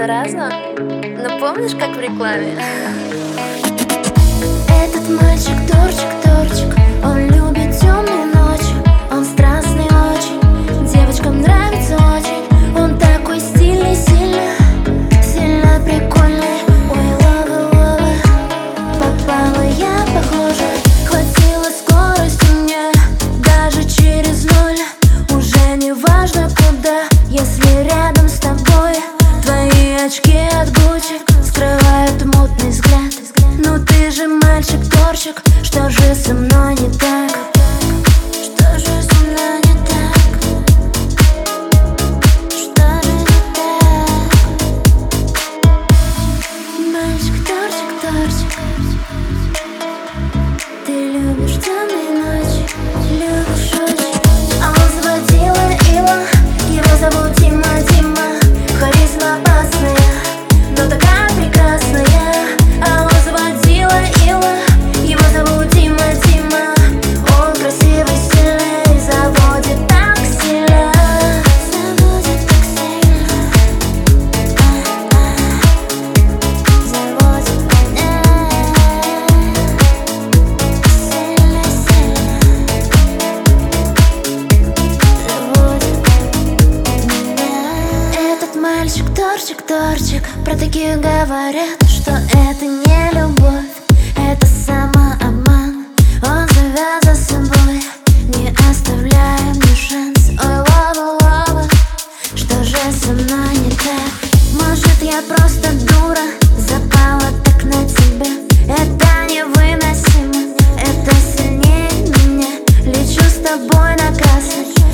заразно. Но помнишь, как в рекламе? Этот мальчик Торчик, торчик, про таких говорят, что это не любовь, это самообман. Он зовет за собой, не оставляя мне шанс. Ой, лава, лава, что же со мной не так? Может, я просто дура, запала так на тебя. Это невыносимо, это сильнее меня. Лечу с тобой на красный.